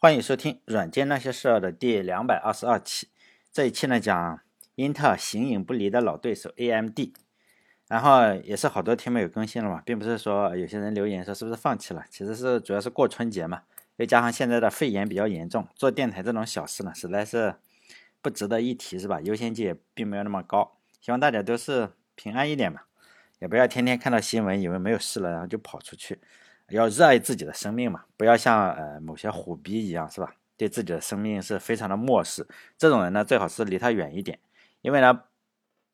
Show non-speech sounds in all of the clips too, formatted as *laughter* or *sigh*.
欢迎收听《软件那些事儿》的第两百二十二期。这一期呢，讲英特尔形影不离的老对手 AMD。然后也是好多天没有更新了嘛，并不是说有些人留言说是不是放弃了，其实是主要是过春节嘛，又加上现在的肺炎比较严重，做电台这种小事呢，实在是不值得一提，是吧？优先级也并没有那么高。希望大家都是平安一点嘛，也不要天天看到新闻以为没有事了，然后就跑出去。要热爱自己的生命嘛，不要像呃某些虎逼一样，是吧？对自己的生命是非常的漠视。这种人呢，最好是离他远一点，因为呢，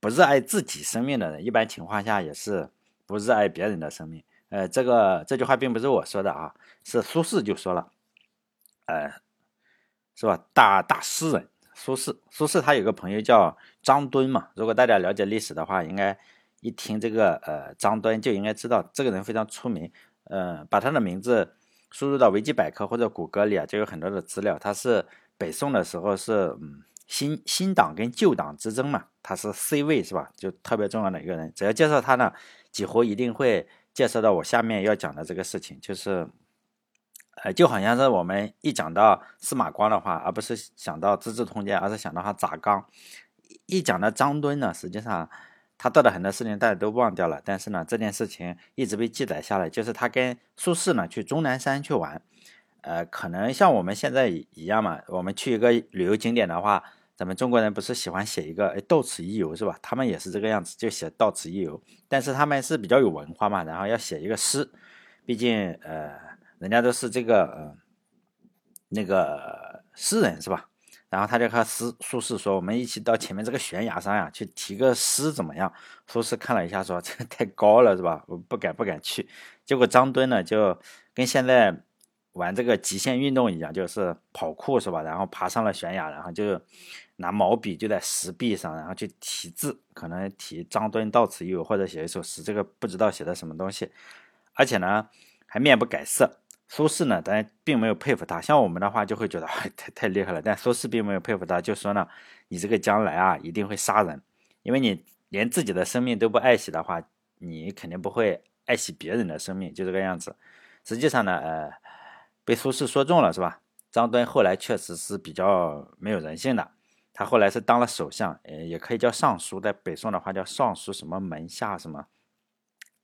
不热爱自己生命的人，一般情况下也是不热爱别人的生命。呃，这个这句话并不是我说的啊，是苏轼就说了，呃，是吧？大大诗人苏轼，苏轼他有个朋友叫张敦嘛。如果大家了解历史的话，应该一听这个呃张敦就应该知道这个人非常出名。嗯，把他的名字输入到维基百科或者谷歌里啊，就有很多的资料。他是北宋的时候是嗯新新党跟旧党之争嘛，他是 C 位是吧？就特别重要的一个人。只要介绍他呢，几乎一定会介绍到我下面要讲的这个事情，就是呃，就好像是我们一讲到司马光的话，而不是想到《资治通鉴》，而是想到他砸缸。一讲到张敦呢，实际上。他做的很多事情大家都忘掉了，但是呢，这件事情一直被记载下来。就是他跟苏轼呢去终南山去玩，呃，可能像我们现在一样嘛。我们去一个旅游景点的话，咱们中国人不是喜欢写一个“哎，到此一游”是吧？他们也是这个样子，就写“到此一游”。但是他们是比较有文化嘛，然后要写一个诗，毕竟呃，人家都是这个呃那个诗人是吧？然后他就和苏苏轼说：“我们一起到前面这个悬崖上呀，去题个诗怎么样？”苏轼看了一下，说：“ *laughs* 这个太高了，是吧？我不敢，不敢去。”结果张敦呢，就跟现在玩这个极限运动一样，就是跑酷，是吧？然后爬上了悬崖，然后就拿毛笔就在石壁上，然后去题字，可能题“张敦到此一游”或者写一首诗，这个不知道写的什么东西，而且呢，还面不改色。苏轼呢，当然并没有佩服他。像我们的话，就会觉得太太厉害了。但苏轼并没有佩服他，就说呢：“你这个将来啊，一定会杀人，因为你连自己的生命都不爱惜的话，你肯定不会爱惜别人的生命，就这个样子。”实际上呢，呃，被苏轼说中了，是吧？张敦后来确实是比较没有人性的。他后来是当了首相，呃，也可以叫尚书，在北宋的话叫尚书什么门下什么，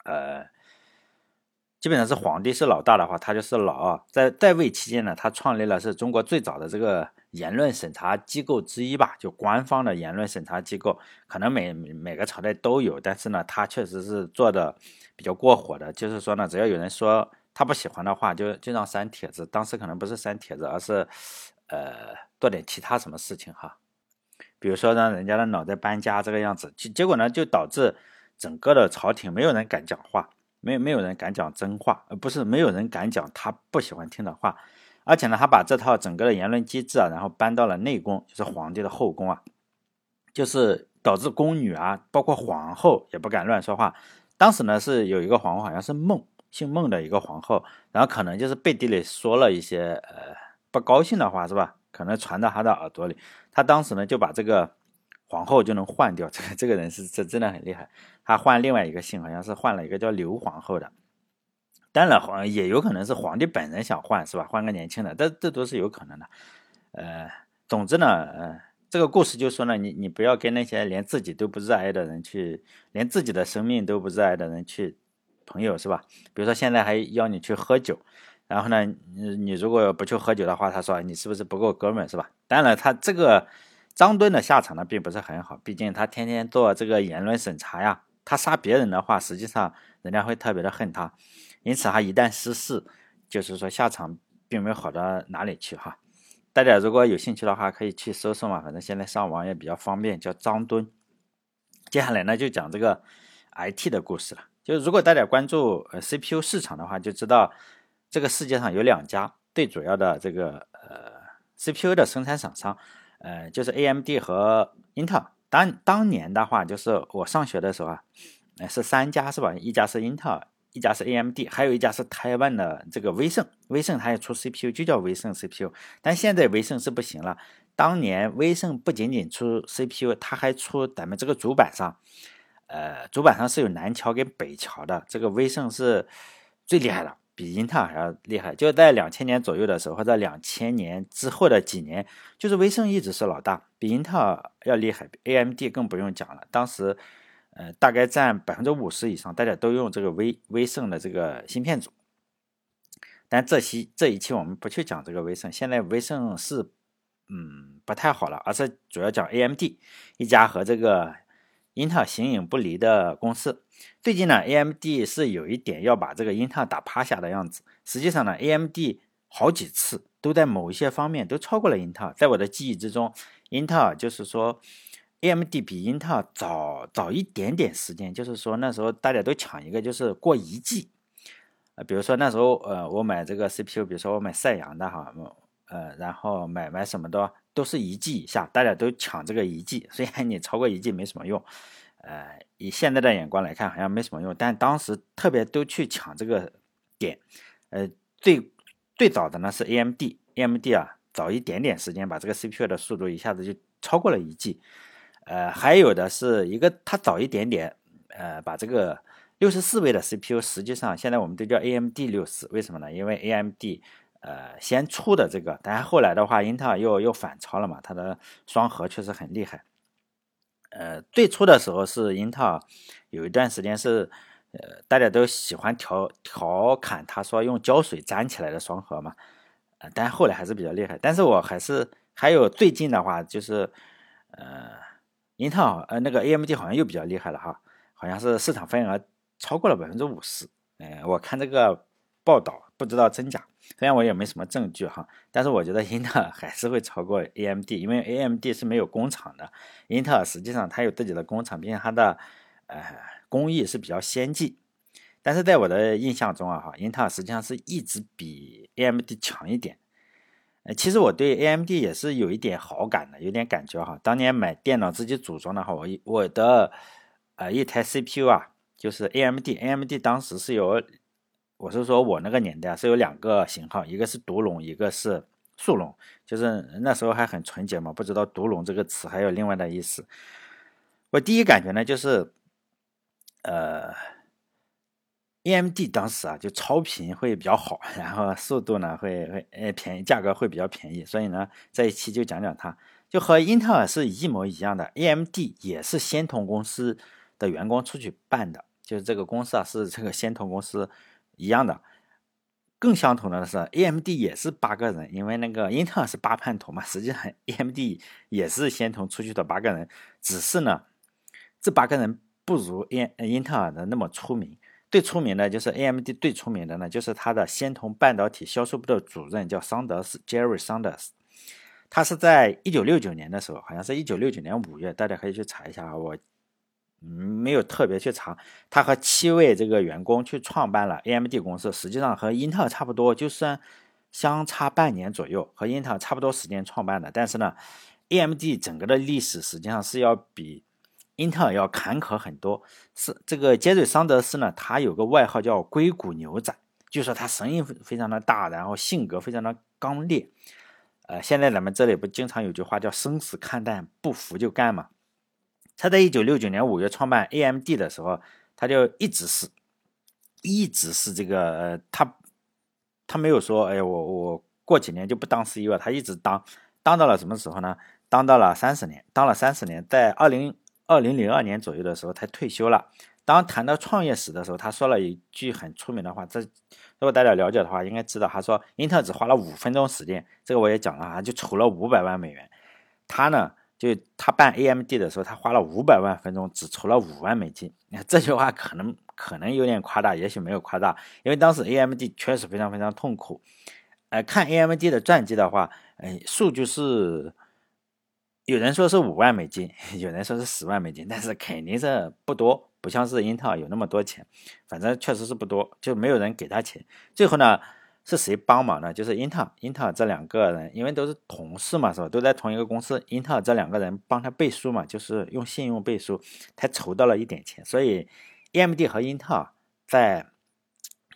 呃。基本上是皇帝是老大的话，他就是老二。在在位期间呢，他创立了是中国最早的这个言论审查机构之一吧，就官方的言论审查机构。可能每每个朝代都有，但是呢，他确实是做的比较过火的。就是说呢，只要有人说他不喜欢的话，就就让删帖子。当时可能不是删帖子，而是呃做点其他什么事情哈，比如说让人家的脑袋搬家这个样子。结结果呢，就导致整个的朝廷没有人敢讲话。没没有人敢讲真话，而不是没有人敢讲他不喜欢听的话，而且呢，他把这套整个的言论机制啊，然后搬到了内宫，就是皇帝的后宫啊，就是导致宫女啊，包括皇后也不敢乱说话。当时呢，是有一个皇后，好像是孟，姓孟的一个皇后，然后可能就是背地里说了一些呃不高兴的话，是吧？可能传到他的耳朵里，他当时呢就把这个。皇后就能换掉，*laughs* 这个这个人是这真的很厉害。他换另外一个姓，好像是换了一个叫刘皇后的。当然，皇也有可能是皇帝本人想换，是吧？换个年轻的，这这都是有可能的。呃，总之呢，呃，这个故事就说呢，你你不要跟那些连自己都不热爱的人去，连自己的生命都不热爱的人去朋友，是吧？比如说现在还要你去喝酒，然后呢，你你如果不去喝酒的话，他说你是不是不够哥们，是吧？当然，他这个。张敦的下场呢，并不是很好，毕竟他天天做这个言论审查呀。他杀别人的话，实际上人家会特别的恨他，因此他一旦失势，就是说下场并没有好到哪里去哈。大家如果有兴趣的话，可以去搜搜嘛，反正现在上网也比较方便，叫张敦。接下来呢，就讲这个 IT 的故事了。就是如果大家关注呃 CPU 市场的话，就知道这个世界上有两家最主要的这个呃 CPU 的生产厂商。呃，就是 A M D 和英特尔。当当年的话，就是我上学的时候啊，呃，是三家是吧？一家是英特尔，一家是 A M D，还有一家是台湾的这个威盛。威盛它也出 C P U，就叫威盛 C P U。但现在威盛是不行了。当年威盛不仅仅出 C P U，它还出咱们这个主板上，呃，主板上是有南桥跟北桥的。这个威盛是最厉害的。比英特尔还要厉害。就在两千年左右的时候，或者两千年之后的几年，就是威盛一直是老大，比英特尔要厉害，AMD 更不用讲了。当时，呃，大概占百分之五十以上，大家都用这个威威盛的这个芯片组。但这期这一期我们不去讲这个威盛，现在威盛是嗯不太好了，而是主要讲 AMD 一家和这个英特尔形影不离的公司。最近呢，AMD 是有一点要把这个英特尔打趴下的样子。实际上呢，AMD 好几次都在某一些方面都超过了英特尔。在我的记忆之中，英特尔就是说，AMD 比英特尔早早一点点时间，就是说那时候大家都抢一个，就是过一季。呃，比如说那时候，呃，我买这个 CPU，比如说我买赛扬的哈，呃，然后买买什么的都是一 G 以下，大家都抢这个一 G，虽然你超过一 G 没什么用。呃，以现在的眼光来看，好像没什么用，但当时特别都去抢这个点。呃，最最早的呢是 AMD，AMD 啊，早一点点时间把这个 CPU 的速度一下子就超过了一 G。呃，还有的是一个它早一点点，呃，把这个六十四位的 CPU，实际上现在我们都叫 AMD 六四，为什么呢？因为 AMD 呃先出的这个，但是后来的话，英特尔又又反超了嘛，它的双核确实很厉害。呃，最初的时候是英特尔有一段时间是，呃，大家都喜欢调调侃他说用胶水粘起来的双核嘛，呃，但后来还是比较厉害。但是我还是还有最近的话就是，呃，英特尔呃那个 AMD 好像又比较厉害了哈，好像是市场份额超过了百分之五十。哎，我看这个报道不知道真假。虽然我也没什么证据哈，但是我觉得英特尔还是会超过 AMD，因为 AMD 是没有工厂的，英特尔实际上它有自己的工厂，并且它的呃工艺是比较先进。但是在我的印象中啊哈，英特尔实际上是一直比 AMD 强一点。呃，其实我对 AMD 也是有一点好感的，有点感觉哈。当年买电脑自己组装的话，我我的呃一台 CPU 啊，就是 AMD，AMD 当时是有。我是说，我那个年代是有两个型号，一个是独龙，一个是速龙，就是那时候还很纯洁嘛，不知道独龙这个词还有另外的意思。我第一感觉呢，就是呃，AMD 当时啊就超频会比较好，然后速度呢会会呃便宜，价格会比较便宜，所以呢这一期就讲讲它，就和英特尔是一模一样的，AMD 也是仙童公司的员工出去办的，就是这个公司啊是这个仙童公司。一样的，更相同的是，AMD 也是八个人，因为那个英特尔是八叛徒嘛，实际上 *laughs* AMD 也是先从出去的八个人，只是呢，这八个人不如英英特尔的那么出名。最出名的就是 AMD 最出名的呢，就是他的仙童半导体销售部的主任叫桑德斯 Jerry Sanders，他是在一九六九年的时候，好像是一九六九年五月，大家可以去查一下啊，我。没有特别去查，他和七位这个员工去创办了 AMD 公司，实际上和英特尔差不多，就算相差半年左右，和英特尔差不多时间创办的。但是呢，AMD 整个的历史实际上是要比英特尔要坎坷很多。是这个杰瑞桑德斯呢，他有个外号叫硅谷牛仔，就说他声音非常的大，然后性格非常的刚烈。呃，现在咱们这里不经常有句话叫生死看淡，不服就干嘛。他在一九六九年五月创办 AMD 的时候，他就一直是，一直是这个呃，他他没有说，哎，我我过几年就不当 CEO，了他一直当，当到了什么时候呢？当到了三十年，当了三十年，在二零二零零二年左右的时候，他退休了。当谈到创业史的时候，他说了一句很出名的话，这如果大家了解的话，应该知道，他说英特尔只花了五分钟时间，这个我也讲了啊，就筹了五百万美元，他呢？就他办 AMD 的时候，他花了五百万分钟，只筹了五万美金。*laughs* 这句话可能可能有点夸大，也许没有夸大，因为当时 AMD 确实非常非常痛苦。呃，看 AMD 的传记的话，哎，数据是有人说是五万美金，*laughs* 有人说是十万美金，但是肯定是不多，不像是英特尔有那么多钱，反正确实是不多，就没有人给他钱。最后呢？是谁帮忙呢？就是英特尔，英特尔这两个人，因为都是同事嘛，是吧？都在同一个公司，英特尔这两个人帮他背书嘛，就是用信用背书，才筹到了一点钱。所以，AMD 和英特尔在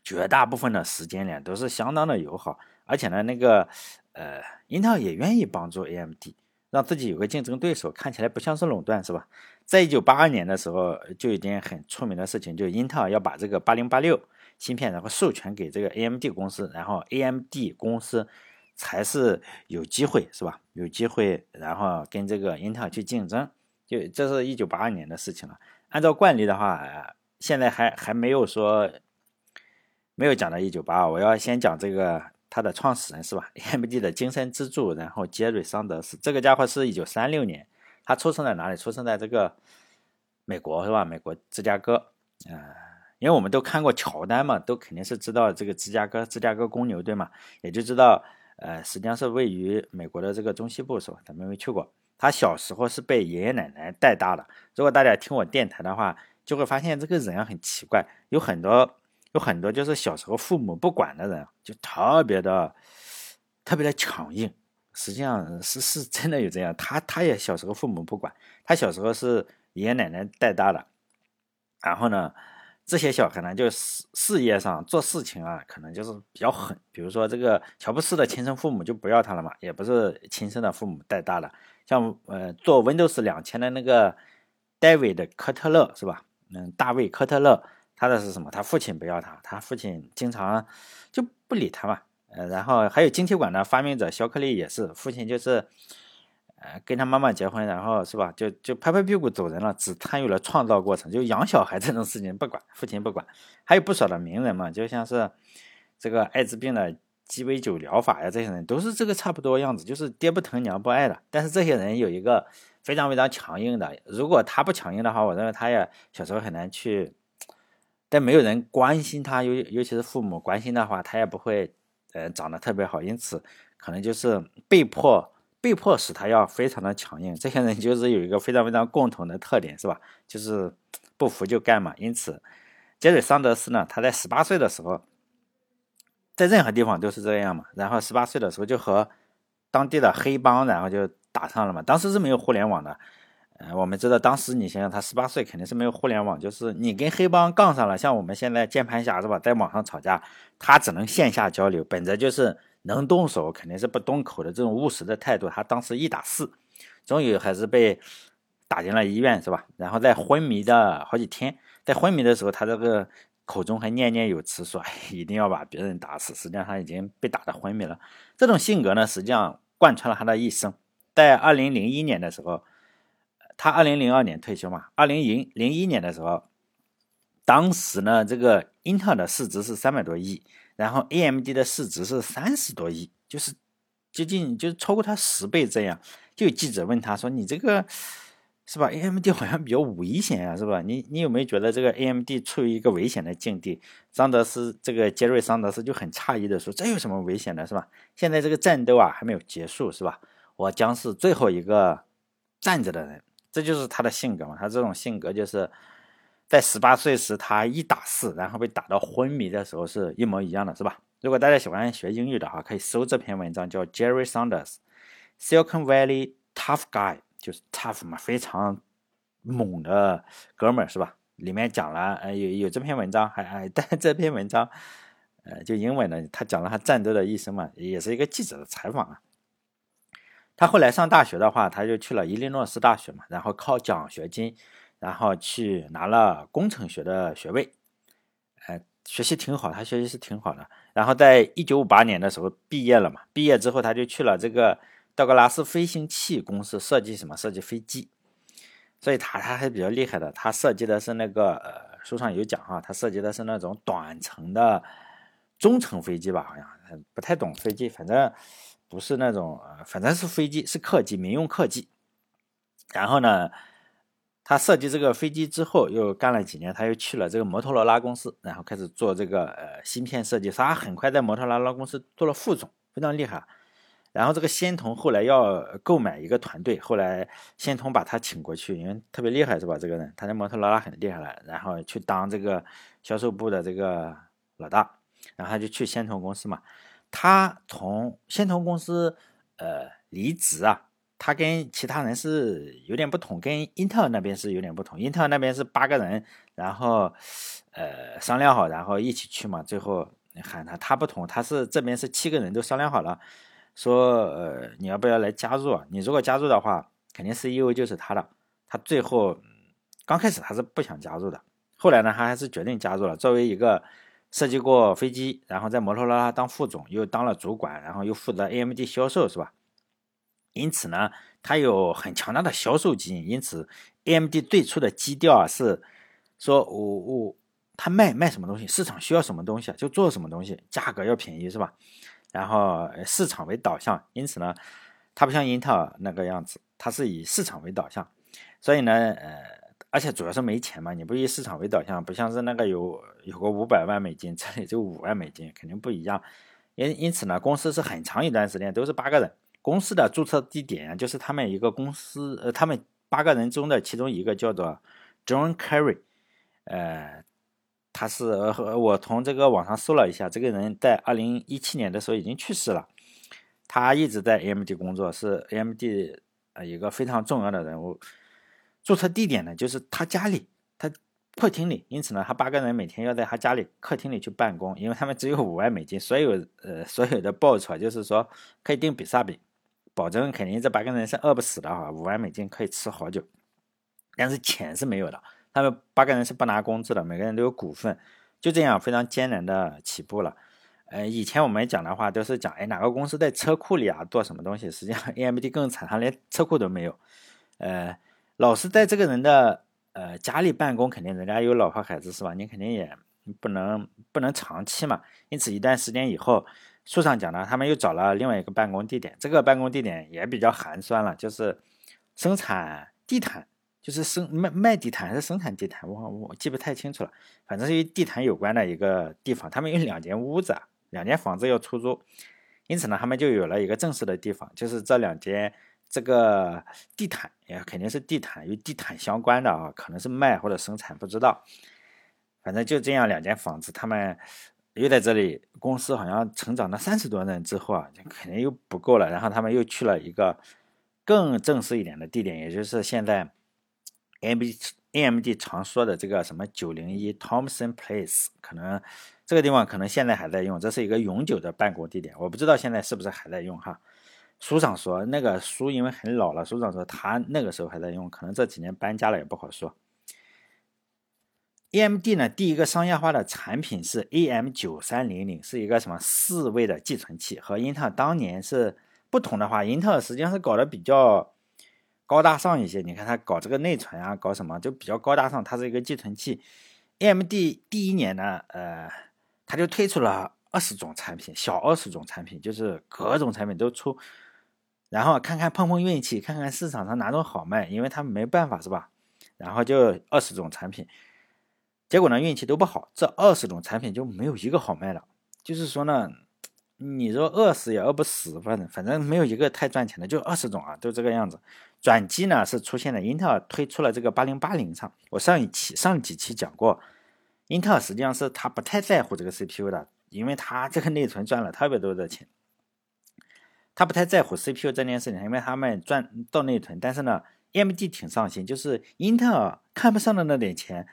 绝大部分的时间里都是相当的友好，而且呢，那个呃，英特尔也愿意帮助 AMD，让自己有个竞争对手，看起来不像是垄断，是吧？在一九八二年的时候，就一件很出名的事情，就英特尔要把这个八零八六。芯片，然后授权给这个 AMD 公司，然后 AMD 公司才是有机会，是吧？有机会，然后跟这个英特尔去竞争。就这是一九八二年的事情了。按照惯例的话，现在还还没有说没有讲到一九八二，我要先讲这个它的创始人是吧？AMD 的精神支柱，然后杰瑞桑德斯这个家伙是一九三六年，他出生在哪里？出生在这个美国是吧？美国芝加哥，呃，因为我们都看过乔丹嘛，都肯定是知道这个芝加哥芝加哥公牛队嘛，也就知道，呃，实际上是位于美国的这个中西部是吧？咱们没去过。他小时候是被爷爷奶奶带大的。如果大家听我电台的话，就会发现这个人很奇怪，有很多有很多就是小时候父母不管的人，就特别的特别的强硬。实际上是是真的有这样。他他也小时候父母不管，他小时候是爷爷奶奶带大的。然后呢，这些小孩呢，就事事业上做事情啊，可能就是比较狠。比如说这个乔布斯的亲生父母就不要他了嘛，也不是亲生的父母带大的。像呃做 Windows 两千的那个 David 科特勒是吧？嗯，大卫科特勒，他的是什么？他父亲不要他，他父亲经常就不理他嘛。呃，然后还有晶体管的发明者肖克利也是，父亲就是呃跟他妈妈结婚，然后是吧？就就拍拍屁股走人了，只参与了创造过程，就养小孩这种事情不管，父亲不管。还有不少的名人嘛，就像是这个艾滋病的。鸡尾酒疗法呀，这些人都是这个差不多样子，就是爹不疼娘不爱的。但是这些人有一个非常非常强硬的，如果他不强硬的话，我认为他也小时候很难去。但没有人关心他，尤尤其是父母关心的话，他也不会呃长得特别好。因此，可能就是被迫被迫使他要非常的强硬。这些人就是有一个非常非常共同的特点，是吧？就是不服就干嘛。因此，杰瑞桑德斯呢，他在十八岁的时候。在任何地方都是这样嘛，然后十八岁的时候就和当地的黑帮，然后就打上了嘛。当时是没有互联网的，呃，我们知道当时你想想，他十八岁肯定是没有互联网，就是你跟黑帮杠上了，像我们现在键盘侠是吧，在网上吵架，他只能线下交流，本着就是能动手肯定是不动口的这种务实的态度，他当时一打四，终于还是被打进了医院是吧？然后在昏迷的好几天，在昏迷的时候，他这个。口中还念念有词说：“一定要把别人打死。”实际上他已经被打得昏迷了。这种性格呢，实际上贯穿了他的一生。在二零零一年的时候，他二零零二年退休嘛。二零零零一年的时候，当时呢，这个英特尔的市值是三百多亿，然后 AMD 的市值是三十多亿，就是接近就是超过他十倍这样。就有记者问他说：“你这个？”是吧？AMD 好像比较危险啊，是吧？你你有没有觉得这个 AMD 处于一个危险的境地？桑德斯这个杰瑞桑德斯就很诧异的说：“这有什么危险的，是吧？现在这个战斗啊还没有结束，是吧？我将是最后一个站着的人。”这就是他的性格嘛。他这种性格就是在十八岁时他一打四，然后被打到昏迷的时候是一模一样的，是吧？如果大家喜欢学英语的话，可以搜这篇文章，叫 Jerry Sanders Silicon Valley Tough Guy。就是 tough 嘛，非常猛的哥们儿是吧？里面讲了，呃，有有这篇文章，还还 *laughs* 但这篇文章，呃，就英文的，他讲了他战斗的一生嘛，也是一个记者的采访啊。他后来上大学的话，他就去了伊利诺斯大学嘛，然后靠奖学金，然后去拿了工程学的学位，呃，学习挺好，他学习是挺好的。然后在一九五八年的时候毕业了嘛，毕业之后他就去了这个。道格拉斯飞行器公司设计什么？设计飞机，所以他他还比较厉害的。他设计的是那个呃，书上有讲哈，他设计的是那种短程的中程飞机吧？好像不太懂飞机，反正不是那种，反正是飞机，是客机，民用客机。然后呢，他设计这个飞机之后，又干了几年，他又去了这个摩托罗拉公司，然后开始做这个呃芯片设计。他很快在摩托罗拉公司做了副总，非常厉害。然后这个仙童后来要购买一个团队，后来仙童把他请过去，因为特别厉害是吧？这个人他在摩托罗拉很厉害了，然后去当这个销售部的这个老大，然后他就去仙童公司嘛。他从仙童公司呃离职啊，他跟其他人是有点不同，跟英特尔那边是有点不同。英特尔那边是八个人，然后呃商量好，然后一起去嘛。最后喊他，他不同，他是这边是七个人都商量好了。说呃，你要不要来加入？你如果加入的话，肯定 CEO 就是他的。他最后刚开始他是不想加入的，后来呢，他还是决定加入了。作为一个设计过飞机，然后在摩托罗拉当副总，又当了主管，然后又负责 AMD 销售，是吧？因此呢，它有很强大的销售基因。因此，AMD 最初的基调啊是说，我我它卖卖什么东西，市场需要什么东西就做什么东西，价格要便宜，是吧？然后市场为导向，因此呢，它不像英特尔那个样子，它是以市场为导向。所以呢，呃，而且主要是没钱嘛，你不以市场为导向，不像是那个有有个五百万美金，这里就五万美金，肯定不一样。因因此呢，公司是很长一段时间都是八个人。公司的注册地点就是他们一个公司，呃，他们八个人中的其中一个叫做 John Kerry，呃，他是呃，我从这个网上搜了一下，这个人在二零一七年的时候已经去世了。他一直在 AMD 工作，是 AMD 呃一个非常重要的人物。注册地点呢，就是他家里，他客厅里。因此呢，他八个人每天要在他家里客厅里去办公，因为他们只有五万美金，所有呃所有的报酬就是说可以订比萨饼。保证肯定这八个人是饿不死的哈，五万美金可以吃好久，但是钱是没有的。他们八个人是不拿工资的，每个人都有股份，就这样非常艰难的起步了。呃，以前我们讲的话都是讲，哎，哪个公司在车库里啊做什么东西？实际上 *laughs* AMD 更惨，他连车库都没有。呃，老是在这个人的呃家里办公，肯定人家有老婆孩子是吧？你肯定也不能不能长期嘛。因此一段时间以后。书上讲呢，他们又找了另外一个办公地点，这个办公地点也比较寒酸了，就是生产地毯，就是生卖卖地毯还是生产地毯，我我记不太清楚了，反正是与地毯有关的一个地方。他们有两间屋子，两间房子要出租，因此呢，他们就有了一个正式的地方，就是这两间这个地毯也肯定是地毯与地毯相关的啊，可能是卖或者生产，不知道，反正就这样两间房子，他们。又在这里，公司好像成长了三十多人之后啊，就肯定又不够了。然后他们又去了一个更正式一点的地点，也就是现在 A M D A M D 常说的这个什么九零一 Thompson Place，可能这个地方可能现在还在用，这是一个永久的办公地点。我不知道现在是不是还在用哈。书上说那个书因为很老了，书上说他那个时候还在用，可能这几年搬家了也不好说。AMD 呢，第一个商业化的产品是 AM 九三零零，是一个什么四位的寄存器，和英特尔当年是不同的话，英特尔实际上是搞得比较高大上一些。你看它搞这个内存啊，搞什么就比较高大上，它是一个寄存器。AMD 第一年呢，呃，它就推出了二十种产品，小二十种产品，就是各种产品都出，然后看看碰碰运气，看看市场上哪种好卖，因为他们没办法是吧？然后就二十种产品。结果呢，运气都不好，这二十种产品就没有一个好卖的。就是说呢，你说饿死也饿不死，反正反正没有一个太赚钱的，就二十种啊，都这个样子。转机呢是出现了，英特尔推出了这个八零八零上。我上一期上几期讲过，英特尔实际上是他不太在乎这个 CPU 的，因为他这个内存赚了特别多的钱，他不太在乎 CPU 这件事情，因为他们赚到内存。但是呢，AMD 挺上心，就是英特尔看不上的那点钱。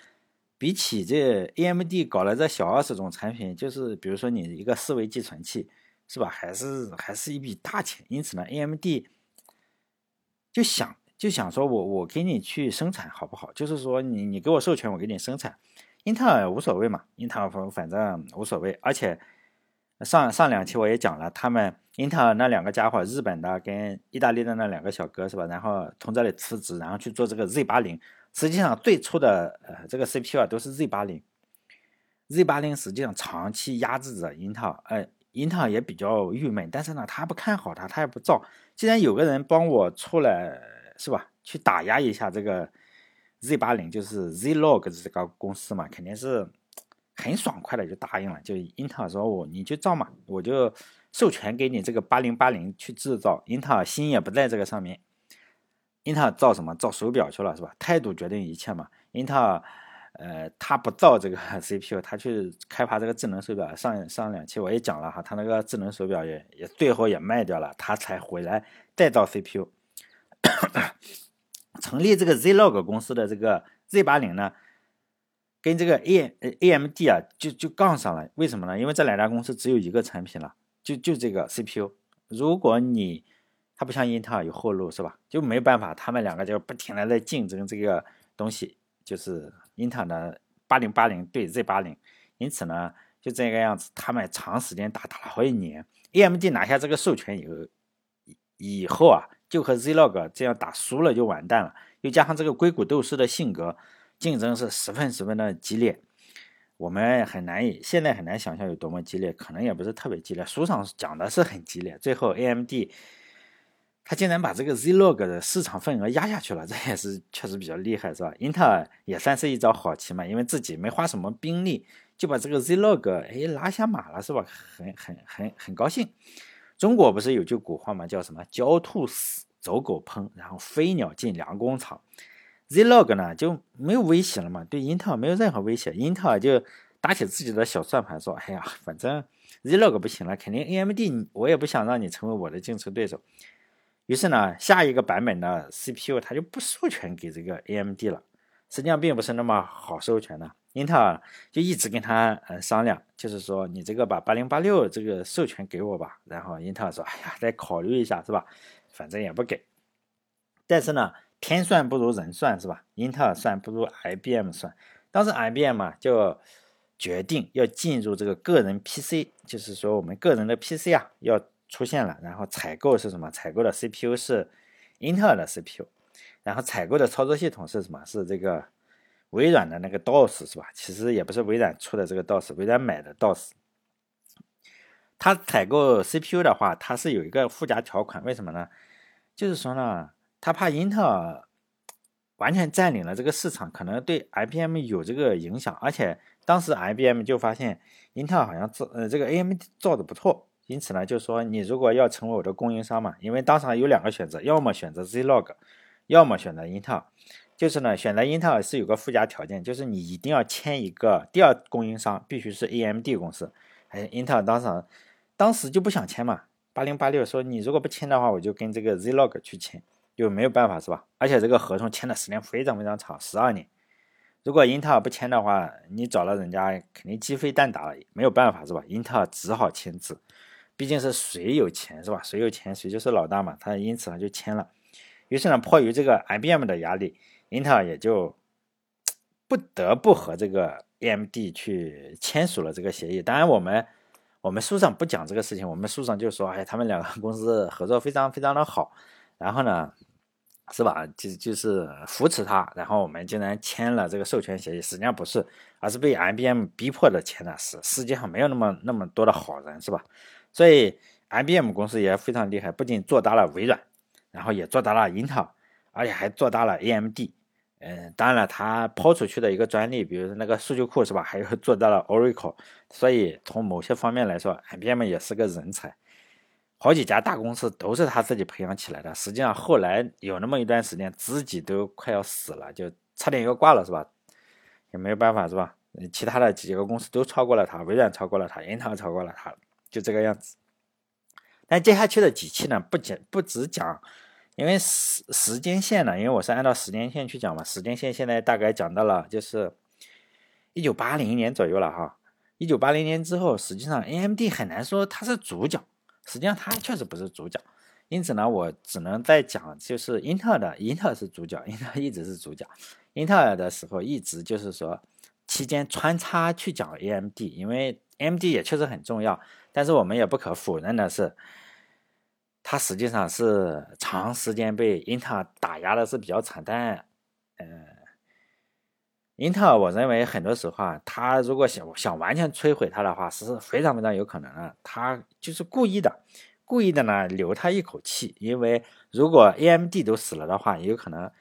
比起这 AMD 搞了这小二十种产品，就是比如说你一个四维寄存器，是吧？还是还是一笔大钱。因此呢，AMD 就想就想说我我给你去生产好不好？就是说你你给我授权，我给你生产。英特尔无所谓嘛，英特尔反正无所谓。而且上上两期我也讲了，他们英特尔那两个家伙，日本的跟意大利的那两个小哥是吧？然后从这里辞职，然后去做这个 Z 八零。实际上，最初的呃这个 CPU 啊都是 Z 八零，Z 八零实际上长期压制着英特尔，呃，英特尔也比较郁闷，但是呢，他不看好它，他也不造。既然有个人帮我出来，是吧？去打压一下这个 Z 八零，就是 Zlog 这个公司嘛，肯定是很爽快的就答应了。就英特尔说我你就造嘛，我就授权给你这个八零八零去制造。英特尔心也不在这个上面。英特尔造什么？造手表去了是吧？态度决定一切嘛。英特尔，呃，他不造这个 *laughs* CPU，他去开发这个智能手表。上上两期我也讲了哈，他那个智能手表也也最后也卖掉了，他才回来再造 CPU。*coughs* 成立这个 Zlog 公司的这个 Z 八零呢，跟这个 A AMD 啊就就杠上了。为什么呢？因为这两家公司只有一个产品了，就就这个 CPU。如果你它不像英特尔有后路是吧？就没办法，他们两个就不停的在竞争这个东西，就是英特尔的八零八零对 Z 八零，因此呢，就这个样子。他们长时间打打了好几年，AMD 拿下这个授权以后，以后啊，就和 Zlog 这样打输了就完蛋了。又加上这个硅谷斗士的性格，竞争是十分十分的激烈。我们很难以现在很难想象有多么激烈，可能也不是特别激烈。书上讲的是很激烈，最后 AMD 他竟然把这个 Zlog 的市场份额压下去了，这也是确实比较厉害，是吧？英特尔也算是一招好棋嘛，因为自己没花什么兵力就把这个 Zlog 哎拉下马了，是吧？很很很很高兴。中国不是有句古话嘛，叫什么“狡兔死，走狗烹”，然后飞鸟尽，良弓藏。Zlog 呢就没有威胁了嘛，对英特尔没有任何威胁，英特尔就打起自己的小算盘，说：“哎呀，反正 Zlog 不行了，肯定 AMD 我也不想让你成为我的竞争对手。”于是呢，下一个版本的 CPU 它就不授权给这个 AMD 了。实际上并不是那么好授权的，英特尔就一直跟他呃商量，就是说你这个把八零八六这个授权给我吧。然后英特尔说：“哎呀，再考虑一下，是吧？反正也不给。”但是呢。天算不如人算是吧？英特尔算不如 IBM 算。当时 IBM 啊就决定要进入这个个人 PC，就是说我们个人的 PC 啊要出现了。然后采购是什么？采购的 CPU 是英特尔的 CPU，然后采购的操作系统是什么？是这个微软的那个 DOS 是吧？其实也不是微软出的这个 DOS，微软买的 DOS。它采购 CPU 的话，它是有一个附加条款，为什么呢？就是说呢。他怕英特尔完全占领了这个市场，可能对 IBM 有这个影响。而且当时 IBM 就发现英特尔好像造呃这个 AMD 造的不错，因此呢就说你如果要成为我的供应商嘛，因为当场有两个选择，要么选择 Zlog，要么选择英特尔。就是呢选择英特尔是有个附加条件，就是你一定要签一个第二供应商，必须是 AMD 公司。哎，英特尔当时当时就不想签嘛，八零八六说你如果不签的话，我就跟这个 Zlog 去签。就没有办法是吧？而且这个合同签的时间非常非常长，十二年。如果英特尔不签的话，你找了人家肯定鸡飞蛋打了，没有办法是吧？英特尔只好签字，毕竟是谁有钱是吧？谁有钱谁就是老大嘛。他因此呢就签了。于是呢，迫于这个 IBM 的压力，英特尔也就不得不和这个 AMD 去签署了这个协议。当然，我们我们书上不讲这个事情，我们书上就说，哎，他们两个公司合作非常非常的好。然后呢？是吧？就就是扶持他，然后我们竟然签了这个授权协议，实际上不是，而是被 IBM 逼迫的签的。是世界上没有那么那么多的好人，是吧？所以 IBM 公司也非常厉害，不仅做大了微软，然后也做大了英特尔，而且还做大了 AMD。嗯，当然了，他抛出去的一个专利，比如说那个数据库，是吧？*laughs* 还有做到了 Oracle。所以从某些方面来说，IBM 也是个人才。好几家大公司都是他自己培养起来的。实际上后来有那么一段时间，自己都快要死了，就差点要挂了，是吧？也没有办法，是吧？其他的几个公司都超过了他，微软超过了他，英特尔超过了他，就这个样子。但接下去的几期呢，不讲不只讲，因为时时间线呢，因为我是按照时间线去讲嘛，时间线现在大概讲到了就是一九八零年左右了哈。一九八零年之后，实际上 AMD 很难说它是主角。实际上它确实不是主角，因此呢，我只能在讲，就是英特尔的，英特尔是主角，英特尔一直是主角。英特尔的时候一直就是说期间穿插去讲 AMD，因为 AMD 也确实很重要，但是我们也不可否认的是，它实际上是长时间被英特尔打压的是比较惨，但嗯。英特尔，我认为很多时候啊，他如果想想完全摧毁它的话，是非常非常有可能的。他就是故意的，故意的呢，留他一口气。因为如果 AMD 都死了的话，也有可能，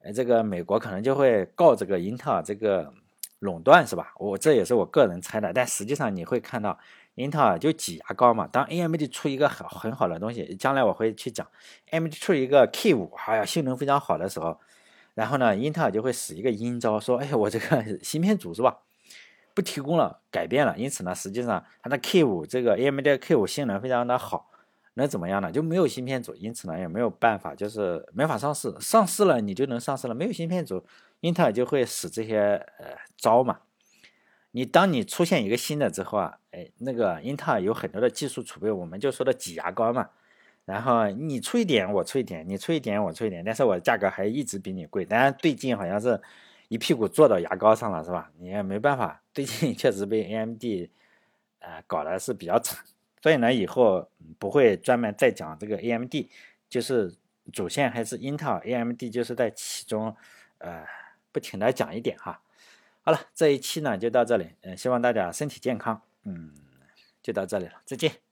呃，这个美国可能就会告这个英特尔这个垄断，是吧？我这也是我个人猜的。但实际上你会看到，英特尔就挤牙膏嘛。当 AMD 出一个很很好的东西，将来我会去讲，AMD 出一个 K 五，哎呀，性能非常好的时候。然后呢，英特尔就会使一个阴招，说：“哎，我这个 *laughs* 芯片组是吧，不提供了，改变了。因此呢，实际上它的 K 五这个 AMD 的 K 五性能非常的好，那怎么样呢？就没有芯片组，因此呢也没有办法，就是没法上市。上市了你就能上市了，没有芯片组，英特尔就会使这些呃招嘛。你当你出现一个新的之后啊，哎，那个英特尔有很多的技术储备，我们就说的挤牙膏嘛。”然后你出一点，我出一点；你出一点，我出一点。但是我价格还一直比你贵。当然最近好像是一屁股坐到牙膏上了，是吧？你也没办法，最近 *laughs* 确实被 AMD 啊搞的是比较惨，所以呢以后不会专门再讲这个 AMD，就是主线还是 Intel，AMD 就是在其中呃不停的讲一点哈。好了，这一期呢就到这里，嗯，希望大家身体健康，嗯，就到这里了，再见。